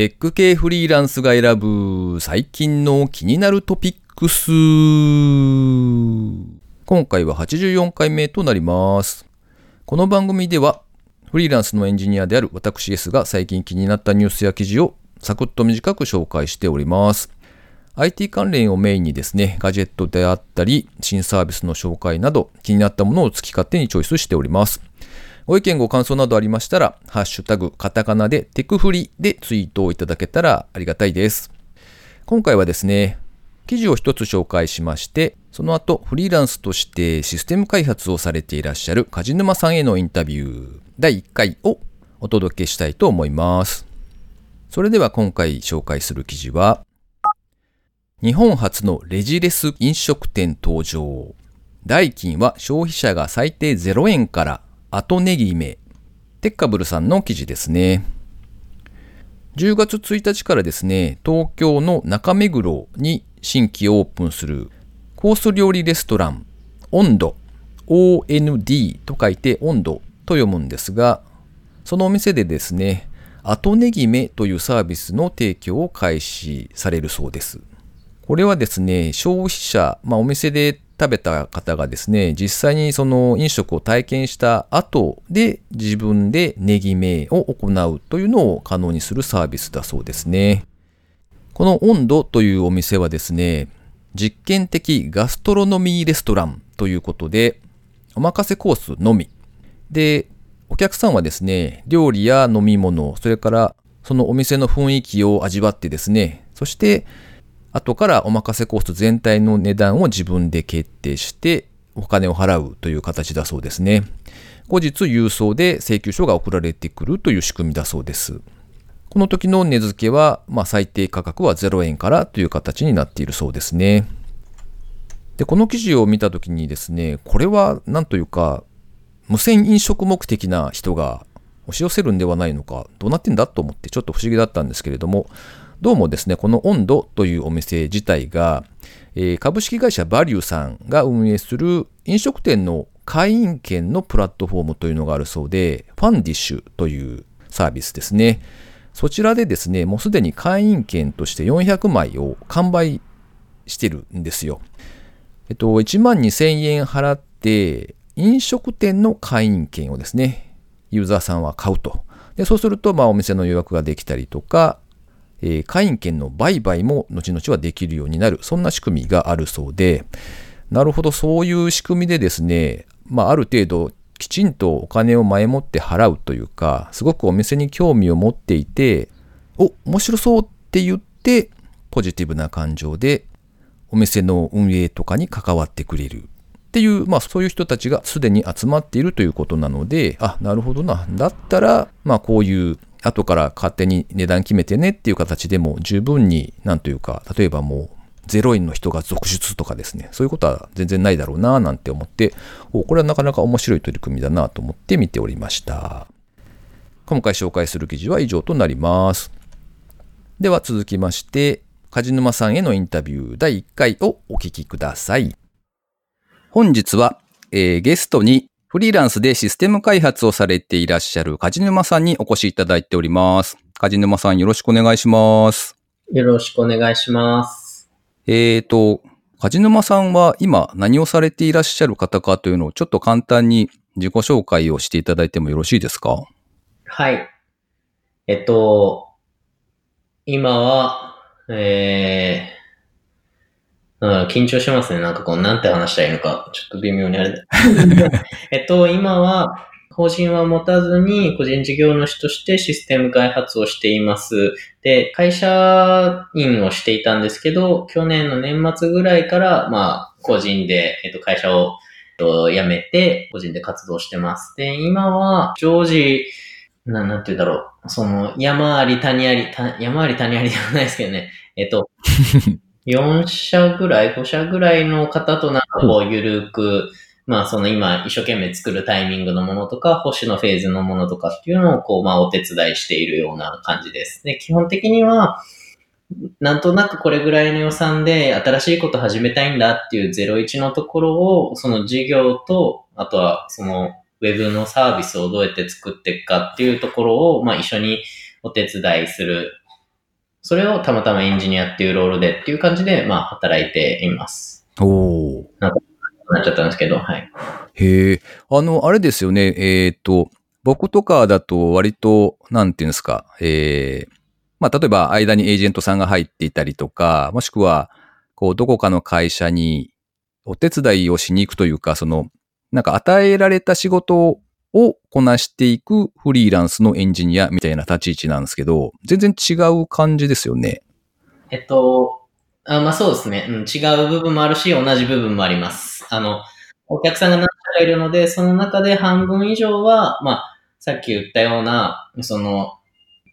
テック系フリーランスが選ぶ最近の気になるトピックス。今回は84回目となります。この番組ではフリーランスのエンジニアである私 S が最近気になったニュースや記事をサクッと短く紹介しております。IT 関連をメインにですね、ガジェットであったり、新サービスの紹介など気になったものを好き勝手にチョイスしております。ご意見ご感想などありましたら、ハッシュタグ、カタカナでテクフリでツイートをいただけたらありがたいです。今回はですね、記事を一つ紹介しまして、その後、フリーランスとしてシステム開発をされていらっしゃる梶沼さんへのインタビュー第1回をお届けしたいと思います。それでは今回紹介する記事は、日本初のレジレス飲食店登場。代金は消費者が最低0円から後ネギ目。テッカブルさんの記事ですね。10月1日からですね、東京の中目黒に新規オープンするコース料理レストラン、温度、OND と書いて温度と読むんですが、そのお店でですね、後ネギ目というサービスの提供を開始されるそうです。これはですね、消費者、まあお店で食べた方がですね、実際にその飲食を体験した後で自分でネギ名を行うというのを可能にするサービスだそうですね。この温度というお店はですね、実験的ガストロノミーレストランということで、お任せコースのみ。で、お客さんはですね、料理や飲み物、それからそのお店の雰囲気を味わってですね、そして後からお任せコース全体の値段を自分で決定してお金を払うという形だそうですね。後日郵送で請求書が送られてくるという仕組みだそうです。この時の値付けは、まあ、最低価格は0円からという形になっているそうですね。で、この記事を見た時にですね、これは何というか、無線飲食目的な人が押し寄せるんではないのか、どうなってんだと思ってちょっと不思議だったんですけれども、どうもですね、この温度というお店自体が、えー株式会社バリューさんが運営する飲食店の会員権のプラットフォームというのがあるそうで、ファンディッシュというサービスですね。そちらでですね、もうすでに会員権として400枚を完売してるんですよ。えっと、1万2000円払って、飲食店の会員権をですね、ユーザーさんは買うと。でそうすると、まあ、お店の予約ができたりとか、えー会員権の売買も後々はできるようになる、そんな仕組みがあるそうで、なるほど、そういう仕組みでですね、まあ、ある程度、きちんとお金を前もって払うというか、すごくお店に興味を持っていて、お、面白そうって言って、ポジティブな感情で、お店の運営とかに関わってくれる。っていう、まあそういう人たちがすでに集まっているということなので、あ、なるほどな。だったら、まあこういう、後から勝手に値段決めてねっていう形でも十分に、なんというか、例えばもう、0円の人が続出とかですね、そういうことは全然ないだろうななんて思って、おこれはなかなか面白い取り組みだなと思って見ておりました。今回紹介する記事は以上となります。では続きまして、梶沼さんへのインタビュー第1回をお聞きください。本日は、えーゲストにフリーランスでシステム開発をされていらっしゃる梶沼さんにお越しいただいております。梶沼さんよろしくお願いします。よろしくお願いします。えーと、梶沼さんは今何をされていらっしゃる方かというのをちょっと簡単に自己紹介をしていただいてもよろしいですか？はい。えっと、今は、えー、うん緊張しますね。なんかこう、なんて話したらいいのか、ちょっと微妙にあれだ。えっと、今は、法人は持たずに個人事業主としてシステム開発をしています。で、会社員をしていたんですけど、去年の年末ぐらいから、まあ、個人で、えっと、会社を、えっと辞めて、個人で活動してます。で、今は、常時、ななんて言うんだろう。その、山あり谷あり、た山あり谷ありではないですけどね。えっと、4社ぐらい、5社ぐらいの方となんかこう、ゆるく、まあその今一生懸命作るタイミングのものとか、保守のフェーズのものとかっていうのをこう、まあお手伝いしているような感じです。で、基本的には、なんとなくこれぐらいの予算で新しいこと始めたいんだっていう01のところを、その事業と、あとはそのウェブのサービスをどうやって作っていくかっていうところを、まあ一緒にお手伝いするそれをたまたまエンジニアっていうロールでっていう感じで、まあ、働いています。おー。なっちゃったんですけど、はい。へえ。あの、あれですよね。えっ、と、僕とかだと割と、なんていうんですか。えー、まあ、例えば間にエージェントさんが入っていたりとか、もしくは、こう、どこかの会社にお手伝いをしに行くというか、その、なんか与えられた仕事をこなしていくフリーランスのエンジニアみたいな立ち位置なんですけど、全然違う感じですよね。えっと、あまあそうですね、うん。違う部分もあるし、同じ部分もあります。あの、お客さんが何社かいるので、その中で半分以上は、まあ、さっき言ったような、その、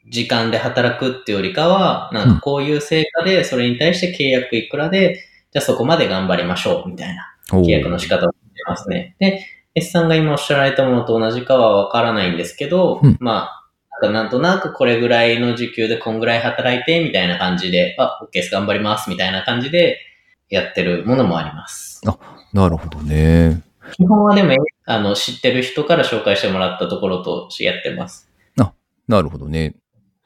時間で働くっていうよりかは、なんかこういう成果で、それに対して契約いくらで、じゃあそこまで頑張りましょう、みたいな契約の仕方をしてますね。で、S さんが今おっしゃられたものと同じかはわからないんですけど、うんまあ、なんかなんとなくこれぐらいの時給でこんぐらい働いて、みたいな感じで、あ、OK です、頑張ります、みたいな感じでやってるものもあります。なるほどね。基本はでも、あの、知ってる人から紹介してもらったところとやってます。なるほどね。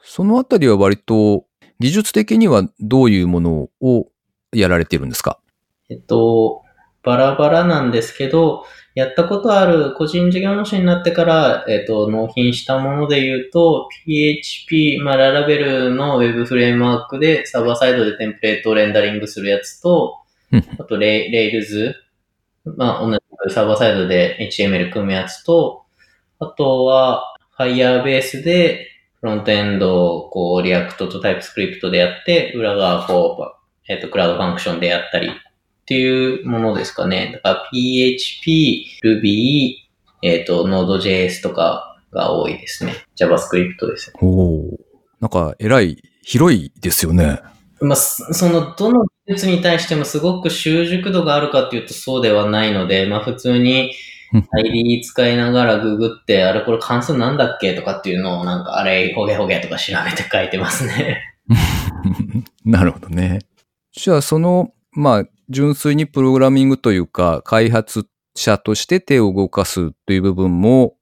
そのあたりは割と技術的にはどういうものをやられてるんですか？えっと、バラバラなんですけど、やったことある個人事業主になってから、えっと、納品したもので言うと、PHP、まあ、ララベルの Web フレームワークでサーバーサイドでテンプレートをレンダリングするやつとうん、あとレイ、レイルズ、まあ、同じくサーバーサイドで HTML 組むやつと、あとは Firebase でフロントエンドをこう、 React と TypeScript でやって、裏側こう、えっと、 Cloud Function でやったりっていうものですかね。だから PHP、Ruby、えっ、と、Node.js とかが多いですね。JavaScript ですね。おお。なんか、えらい、広いですよね。まあ、そその、どの技術に対してもすごく習熟度があるかっていうとそうではないので、まあ普通にうん ID 使いながらググって、あれこれ関数なんだっけとかっていうのをなんかあれほげほげとか調べて書いてますね。なるほどね。じゃあ、その、まあ、純粋にプログラミングというか、開発者として手を動かすという部分も、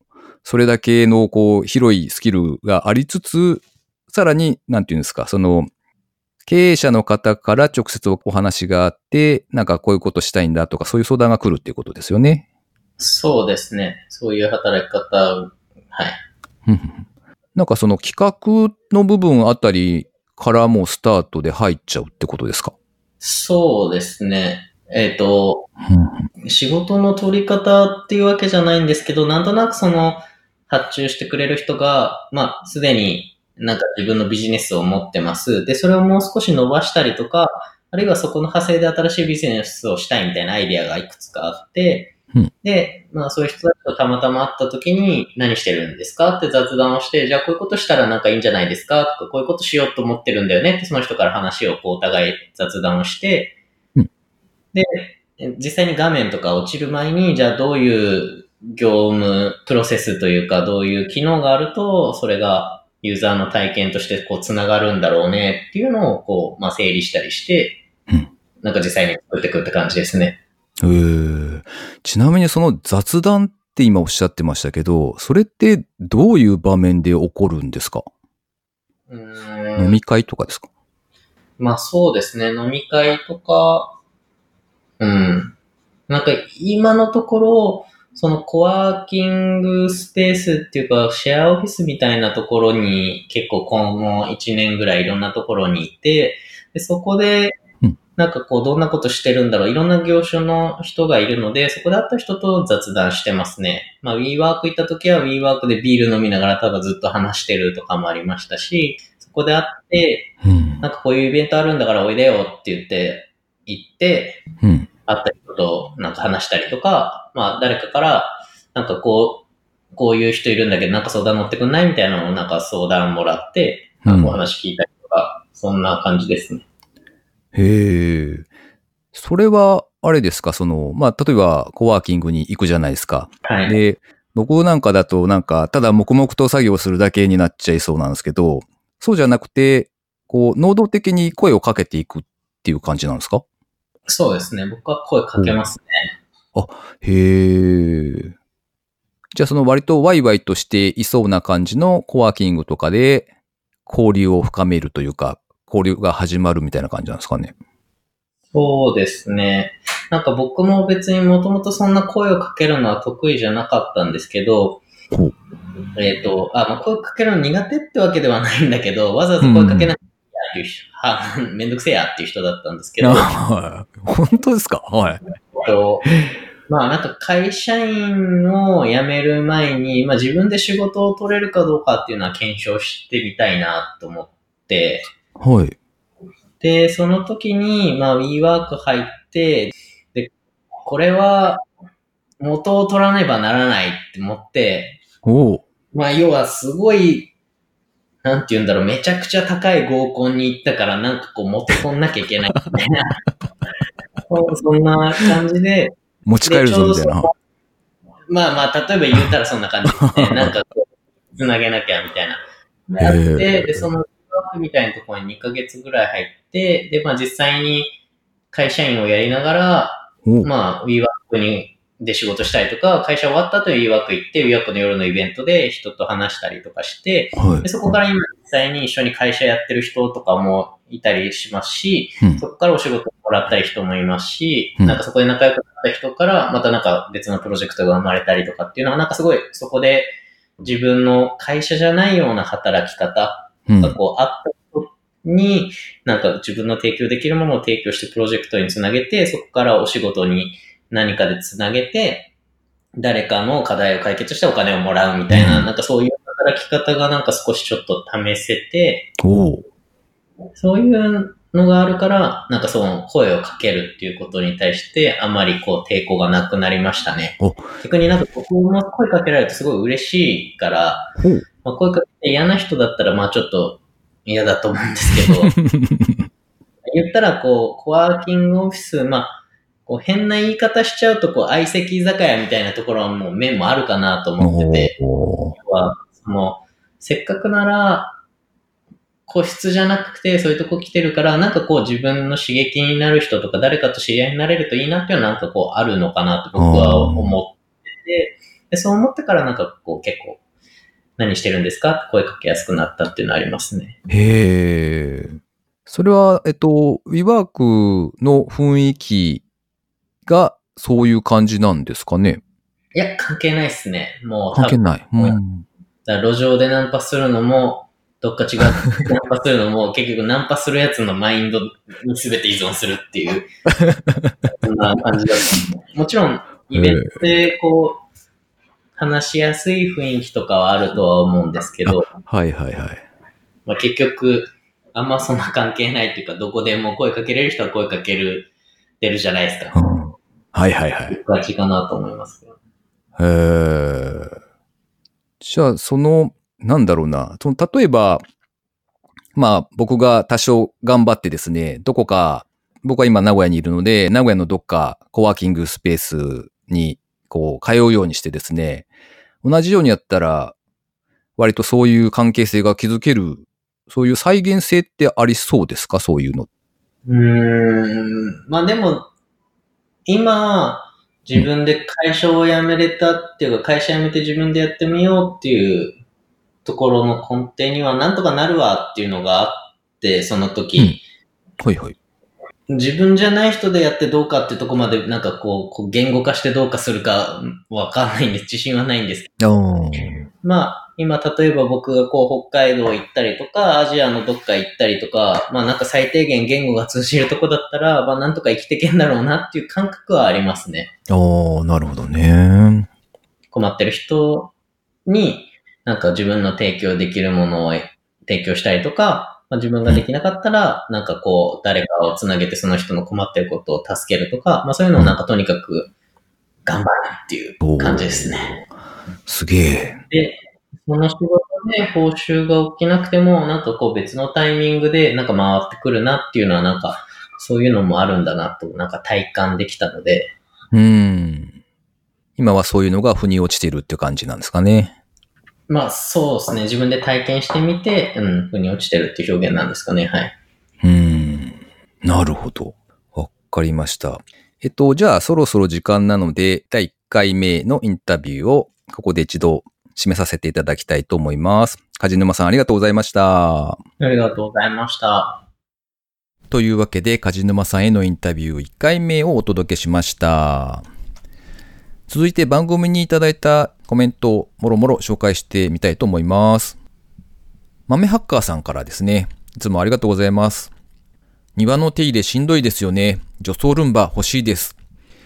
それだけの、こう、広いスキルがありつつ、さらに、なんていうんですか、その、経営者の方から直接お話があって、なんかこういうことしたいんだとか、そういう相談が来るっていうことですよね。そうですね。そういう働き方、はい。なんかその企画の部分あたりからもうスタートで入っちゃうってことですか？そうですね。えっ、と、仕事の取り方っていうわけじゃないんですけど、なんとなくその発注してくれる人が、まあ、すでになんか自分のビジネスを持ってます。で、それをもう少し伸ばしたりとか、あるいはそこの派生で新しいビジネスをしたいみたいなアイディアがいくつかあって、うん。で、まあそういう人たちとたまたま会った時に何してるんですか？って雑談をして、じゃあこういうことしたらなんかいいんじゃないですか？とか、こういうことしようと思ってるんだよね？ってその人から話をこうお互い雑談をして、うん。で、実際に画面とか落ちる前に、じゃあどういう業務プロセスというか、どういう機能があると、それがユーザーの体験としてこう繋がるんだろうね？っていうのをこう、まあ整理したりして、うん。なんか実際に作っていくって感じですね。へえ。ちなみにその雑談って今おっしゃってましたけど、それってどういう場面で起こるんですか、うーん飲み会とかですか？まあそうですね、飲み会とか、うん。なんか今のところ、そのコワーキングスペースっていうか、シェアオフィスみたいなところに結構今後1年ぐらいいろんなところにいて、でそこでうん、なんかこうどんなことしてるんだろう、いろんな業種の人がいるので、そこで会った人と雑談してますね。まあ WeWork 行った時は WeWork でビール飲みながらただずっと話してるとかもありましたし、そこで会って、うんなんかこういうイベントあるんだからおいでよって言って、行って、うん。会った人となんか話したりとか、まあ誰かから、なんかこう、こういう人いるんだけどなんか相談乗ってくんない？みたいなのをなんか相談もらって、うんお話聞いたりとか、そんな感じですね。へえ。それは、あれですか？その、まあ、例えば、コワーキングに行くじゃないですか。はい。で、僕なんかだとなんか、ただ黙々と作業するだけになっちゃいそうなんですけど、そうじゃなくて、こう、能動的に声をかけていくっていう感じなんですか？そうですね。僕は声かけますね。へえ。じゃあその割とワイワイとしていそうな感じのコワーキングとかで交流を深めるというか、交流が始まるみたいな感じなんですかね。そうですね。なんか僕も別にもともとそんな声をかけるのは得意じゃなかったんですけどえっ、と、あ、まあ、声かけるの苦手ってわけではないんだけど、わざわざ声かけないっていう めんどくせえやっていう人だったんですけど、は い本当ですか？はい。えっとまあなんか会社員を辞める前に、まあ自分で仕事を取れるかどうかっていうのは検証してみたいなと思って、はい。で、その時に、まあ WeWork 入って、で、これは元を取らねばならないって思って、おうまあ要はすごい、なんて言うんだろう、めちゃくちゃ高い合コンに行ったからなんかこう元取んなきゃいけないみたいな。そんな感じで、持ち帰るぞみたいな。まあまあ、例えば言ったらそんな感じですね。なんかこう、つなげなきゃみたいな。やって、で、その、みたいなところに2ヶ月ぐらい入って、で、まあ実際に会社員をやりながら、おうまあ WeWork に、で仕事したりとか、会社終わった後に WeWork 行って、WeWork の夜のイベントで人と話したりとかして、はい。で。そこから今実際に一緒に会社やってる人とかもいたりしますし、うん。そこからお仕事もらったり人もいますし、うん。なんかそこで仲良くなった人から、またなんか別のプロジェクトが生まれたりとかっていうのは、なんかすごいそこで自分の会社じゃないような働き方うんがこうあった人に、なんか自分の提供できるものを提供してプロジェクトにつなげて、そこからお仕事に何かでつなげて、誰かの課題を解決してお金をもらうみたいな、うん。なんかそういう働き方がなんか少しちょっと試せて、そういうのがあるから、なんかその声をかけるっていうことに対して、あまりこう抵抗がなくなりましたね。お。逆になんか僕も声かけられるとすごい嬉しいから、まあ、声かけて嫌な人だったらまあちょっと嫌だと思うんですけど、言ったらこう、コワーキングオフィス、まあ、こう変な言い方しちゃうと、こう、相席居酒屋みたいなところはもう面もあるかなと思ってて、は、その、せっかくなら、個室じゃなくて、そういうとこ来てるから、なんかこう自分の刺激になる人とか誰かと知り合いになれるといいなっていうのはなんかこうあるのかなと僕は思ってて、でそう思ってからなんかこう結構、何してるんですか？って声かけやすくなったっていうのはありますね。へえ。それは、えっと、WeWork の雰囲気がそういう感じなんですかね？いや、関係ないっすね。もう関係ない。ううん。路上でナンパするのも、どっか違う、ナンパするのも、結局ナンパするやつのマインドに全て依存するっていう、そんな感じだった。もちろん、イベントでこう、話しやすい雰囲気とかはあるとは思うんですけど、はいはいはい。まあ、結局、あんまそんな関係ないっていうか、どこでも声かけれる人は声かける、出るじゃないですか。うんはいはいはい。感じかなと思いますけど。へえ。じゃあ、その、なんだろうな。その、例えば、まあ、僕が多少頑張ってですね、どこか、僕は今名古屋にいるので、名古屋のどっかコワーキングスペースに、こう、通うようにしてですね、同じようにやったら、割とそういう関係性が築ける、そういう再現性ってありそうですか？そういうの。うーん。まあでも、今、自分で会社を辞めれたっていうか、会社辞めて自分でやってみようっていうところの根底には、なんとかなるわっていうのがあって、その時、はいはい。自分じゃない人でやってどうかってとこまで、なんかこう、言語化してどうかするかわかんないんです。自信はないんですけあど。まあ、今、例えば僕がこう、北海道行ったりとか、アジアのどっか行ったりとか、まあなんか最低限言語が通じるとこだったら、まあなんとか生きてけんだろうなっていう感覚はありますね。ああ、なるほどね。困ってる人に、なんか自分の提供できるものを提供したりとか、まあ、自分ができなかったら、なんかこう、誰かをつなげてその人の困ってることを助けるとか、まあそういうのをなんかとにかく頑張るっていう感じですね。すげえ。で、その仕事で報酬が起きなくても、なんかこう別のタイミングでなんか回ってくるなっていうのはなんか、そういうのもあるんだなと、なんか体感できたので、うん。今はそういうのが腑に落ちてるって感じなんですかね。まあそうですね、自分で体験してみて、うん、腑に落ちてるっていう表現なんですかね、はい。うん。なるほど。わかりました。えっと、じゃあそろそろ時間なので、第1回目のインタビューをここで一度締めさせていただきたいと思います。梶沼さんありがとうございました。ありがとうございました。というわけで、梶沼さんへのインタビュー1回目をお届けしました。続いて番組にいただいたコメントをもろもろ紹介してみたいと思います。豆ハッカーさんからですね。いつもありがとうございます。庭の手入れしんどいですよね。除草ルンバ欲しいです。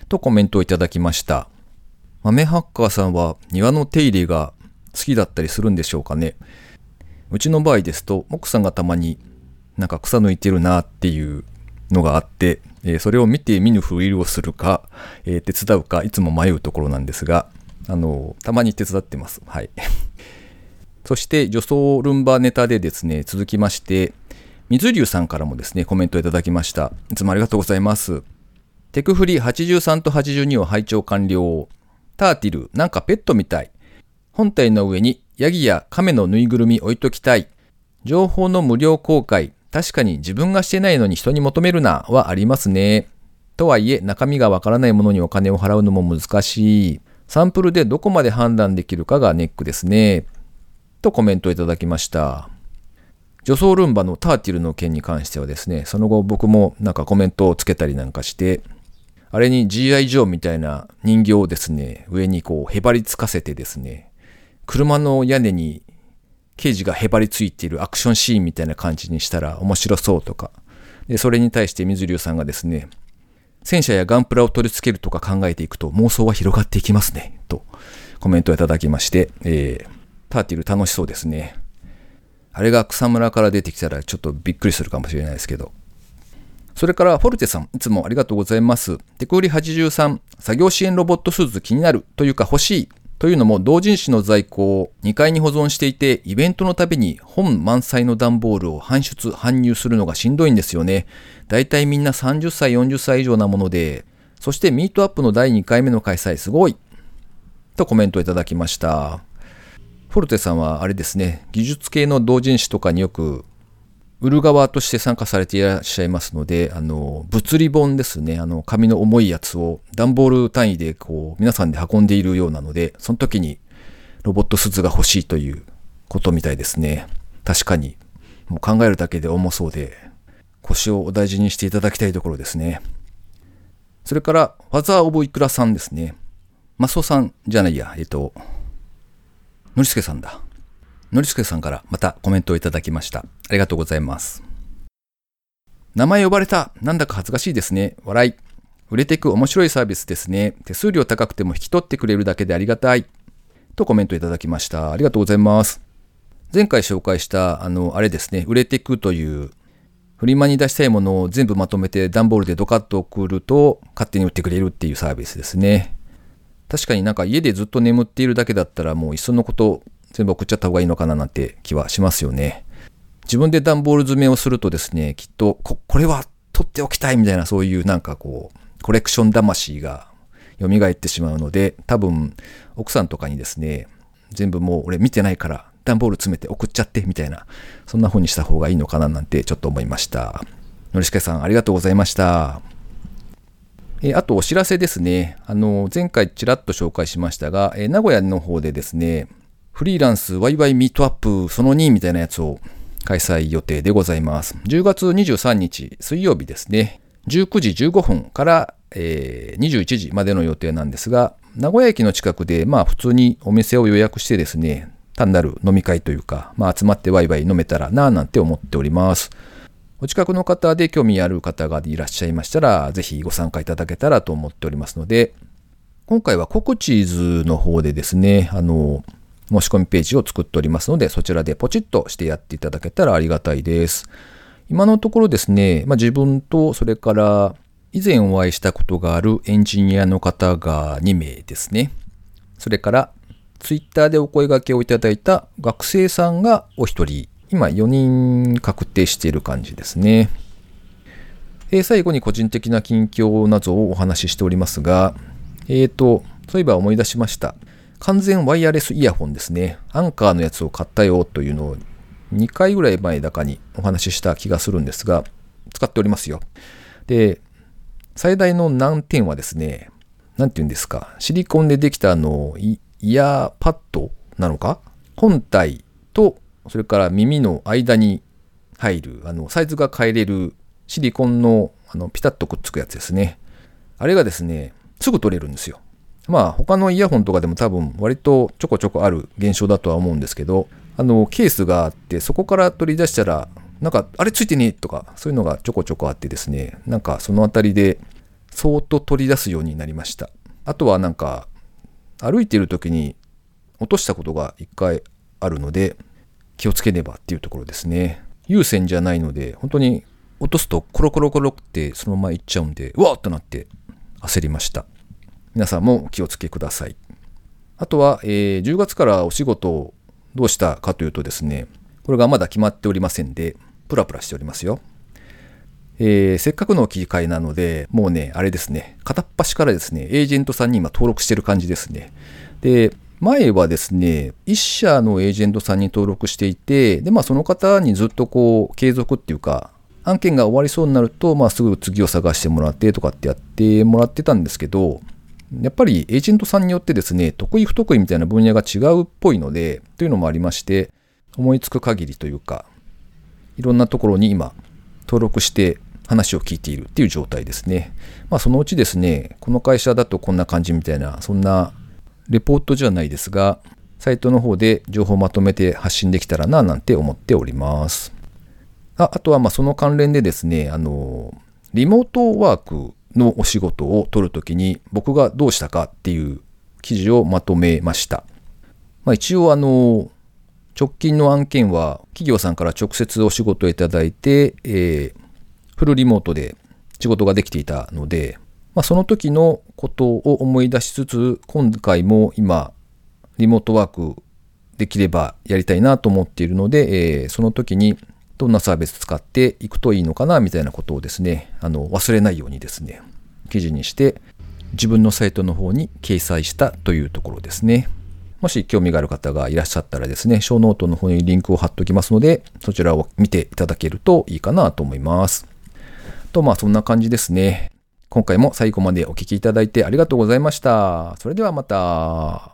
とコメントをいただきました。豆ハッカーさんは庭の手入れが好きだったりするんでしょうかね。うちの場合ですと、奥さんがたまになんか草抜いてるなっていうのがあって、えそれを見て見ぬふりをするか、え手伝うか、いつも迷うところなんですが、あのたまに手伝ってます。はい。そして、女装ルンバネタでですね、続きまして、水流さんからもですね、コメントいただきました。いつもありがとうございます。テクフリ83と82を拝聴完了。ターティル、なんかペットみたい。本体の上にヤギや亀のぬいぐるみ置いときたい。情報の無料公開。確かに自分がしてないのに人に求めるなはありますね。とはいえ中身がわからないものにお金を払うのも難しい。サンプルでどこまで判断できるかがネックですね。とコメントいただきました。女装ルンバのターティルの件に関してはですね、その後僕もなんかコメントをつけたりなんかして、あれに GI ジョーみたいな人形をですね、上にこうへばりつかせてですね、車の屋根に刑事がへばりついているアクションシーンみたいな感じにしたら面白そうとか、で、それに対して水流さんがですね、戦車やガンプラを取り付けるとか考えていくと妄想は広がっていきますね、とコメントをいただきまして、えー、ターティル楽しそうですね。あれが草むらから出てきたらちょっとびっくりするかもしれないですけど。それから、フォルテさん、いつもありがとうございます。テクウリ83、作業支援ロボットスーツ気になるというか欲しいというのも同人誌の在庫を2階に保存していて、イベントのたびに本満載の段ボールを搬出、搬入するのがしんどいんですよね。だいたいみんな30歳、40歳以上なもので、そしてミートアップの第2回目の開催すごいとコメントいただきました。フォルテさんはあれですね、技術系の同人誌とかによく売る側として参加されていらっしゃいますので、あの、物理本ですね、あの、紙の重いやつを段ボール単位でこう、皆さんで運んでいるようなので、その時にロボットスーツが欲しいということみたいですね。確かに、もう考えるだけで重そうで、腰をお大事にしていただきたいところですね。それから、ファザー・オブ・イクラさんですね。マスオさんじゃないや、えっと、のりすけさんだ。のりすけさんからまたコメントをいただきました。ありがとうございます。名前呼ばれた。なんだか恥ずかしいですね。笑い。売れていく面白いサービスですね。手数料高くても引き取ってくれるだけでありがたい。とコメントいただきました。ありがとうございます。前回紹介した、あの、あれですね、売れていくという、フリマに出したいものを全部まとめて段ボールでドカッと送ると、勝手に売ってくれるっていうサービスですね。確かになんか家でずっと眠っているだけだったらもういっそのこと全部送っちゃった方がいいのかななんて気はしますよね。自分で段ボール詰めをするとですね、きっとこ、これは取っておきたいみたいなそういうなんかこう、コレクション魂が蘇ってしまうので、多分奥さんとかにですね、全部もう俺見てないから段ボール詰めて送っちゃってみたいな、そんな風にした方がいいのかななんてちょっと思いました。のりしけさんありがとうございました。えあとお知らせですね。あの、前回ちらっと紹介しましたが、え名古屋の方でですね、フリーランスワイワイミートアップその2みたいなやつを開催予定でございます。10月23日水曜日ですね。19時15分から、えー21時までの予定なんですが、名古屋駅の近くで、まあ普通にお店を予約してですね、単なる飲み会というか、まあ集まってワイワイ飲めたらなぁなんて思っております。お近くの方で興味ある方がいらっしゃいましたら、ぜひご参加いただけたらと思っておりますので、今回はココチーズの方でですね、あの、申し込みページを作っておりますので、そちらでポチッとしてやっていただけたらありがたいです。今のところですね、まあ、自分と、それから以前お会いしたことがあるエンジニアの方が2名ですね。それから、ツイッターでお声掛けをいただいた学生さんがお一人、今4人確定している感じですね。えー最後に個人的な近況などをお話ししておりますが、えーと、そういえば思い出しました。完全ワイヤレスイヤホンですね。アンカーのやつを買ったよというのを2回ぐらい前だかにお話しした気がするんですが、使っておりますよ。で、最大の難点はですね、なんて言うんですか、シリコンでできたあの、イイヤーパッドなのか？本体と、それから耳の間に入る、あの、サイズが変えれるシリコンのあのピタッとくっつくやつですね。あれがですね、すぐ取れるんですよ。まあ他のイヤホンとかでも多分割とちょこちょこある現象だとは思うんですけど、あのケースがあってそこから取り出したらなんかあれついてねとかそういうのがちょこちょこあってですね、なんかそのあたりでそーっと取り出すようになりました。あとはなんか歩いている時に落としたことが一回あるので気をつけねばっていうところですね。有線じゃないので本当に落とすとコロコロコロってそのままいっちゃうんで、うわーっとなって焦りました。皆さんも気をつけください。あとは、えー、10月からお仕事をどうしたかというとですね、これがまだ決まっておりませんで、プラプラしておりますよ。えー、せっかくの切り替えなので、もうね、あれですね、片っ端からですね、エージェントさんに今登録してる感じですね。で、前はですね、1社のエージェントさんに登録していて、で、まあその方にずっとこう、継続っていうか、案件が終わりそうになると、まあすぐ次を探してもらってとかってやってもらってたんですけど、やっぱりエージェントさんによってですね、得意不得意みたいな分野が違うっぽいので、というのもありまして、思いつく限りというか、いろんなところに今、登録して話を聞いているっていう状態ですね。まあそのうちですね、この会社だとこんな感じみたいな、そんなレポートじゃないですが、サイトの方で情報をまとめて発信できたらななんて思っております。ああとはまあその関連でですね、あの、リモートワークのお仕事を取るときに僕がどうしたかっていう記事をまとめました。まあ、一応あの、直近の案件は企業さんから直接お仕事をいただいて、えー、フルリモートで仕事ができていたので、まあ、その時のことを思い出しつつ、今回も今、リモートワークできればやりたいなと思っているので、えー、その時にどんなサービス使っていくといいのかなみたいなことをですね、あの忘れないようにですね、記事にして自分のサイトの方に掲載したというところですね。もし興味がある方がいらっしゃったらですね、ショーノートの方にリンクを貼っておきますので、そちらを見ていただけるといいかなと思います。と、まあそんな感じですね。今回も最後までお聴きいただいてありがとうございました。それではまた。